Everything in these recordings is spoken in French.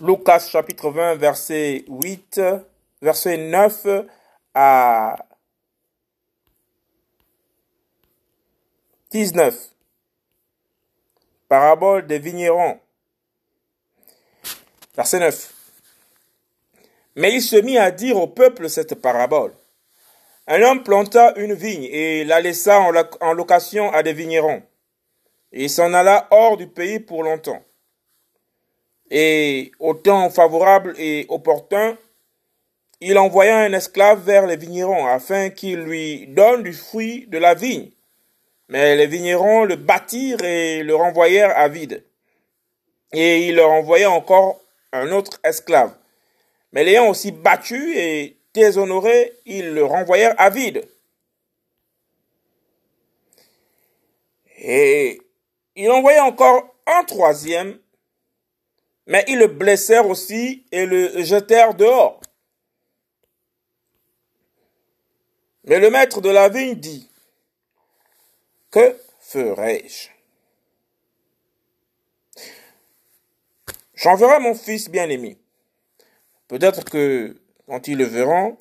Lucas chapitre 20, verset 8, verset 9 à 19. Parabole des vignerons. Verset 9. Mais il se mit à dire au peuple cette parabole. Un homme planta une vigne et la laissa en location à des vignerons. Et il s'en alla hors du pays pour longtemps. Et au temps favorable et opportun, il envoya un esclave vers les vignerons afin qu'il lui donne du fruit de la vigne. Mais les vignerons le battirent et le renvoyèrent à vide. Et il leur envoya encore un autre esclave. Mais l'ayant aussi battu et déshonoré, ils le renvoyèrent à vide. Et il envoya encore un troisième, mais ils le blessèrent aussi et le jetèrent dehors. Mais le maître de la vigne dit, que ferai-je J'enverrai mon fils bien-aimé. Peut-être que quand ils le verront,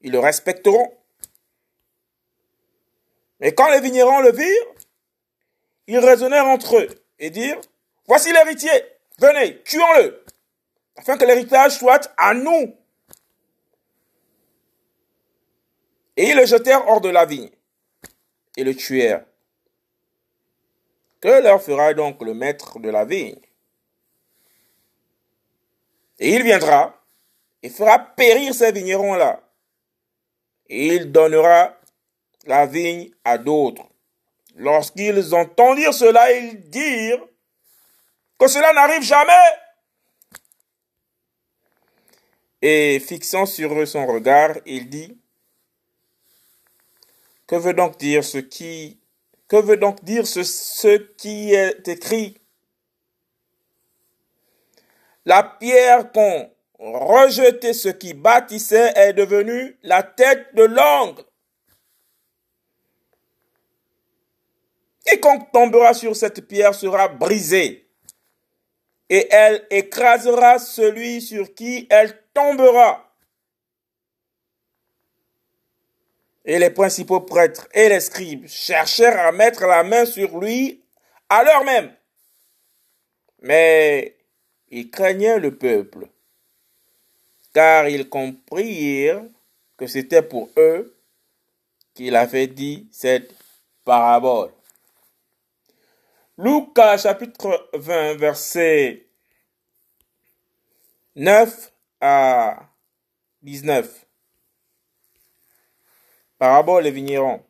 ils le respecteront. Mais quand les vignerons le virent, ils raisonnèrent entre eux et dirent, voici l'héritier, venez, tuons-le, afin que l'héritage soit à nous. Et ils le jetèrent hors de la vigne et le tuèrent. Que leur fera donc le maître de la vigne? Et il viendra et fera périr ces vignerons-là. Et il donnera la vigne à d'autres. Lorsqu'ils entendirent cela, ils dirent que cela n'arrive jamais. Et fixant sur eux son regard, il dit, que veut donc dire ce qui veut donc dire ce, qui est écrit? La pierre qu'ont rejeté ce qui bâtissait est devenue la tête de l'angle. Quiconque tombera sur cette pierre sera brisé, et elle écrasera celui sur qui elle tombera. Et les principaux prêtres et les scribes cherchèrent à mettre la main sur lui à l'heure même. Mais ils craignaient le peuple, car ils comprirent que c'était pour eux qu'il avait dit cette parabole. Lucas chapitre 20 verset 9 à 19. Parabole et vignerons.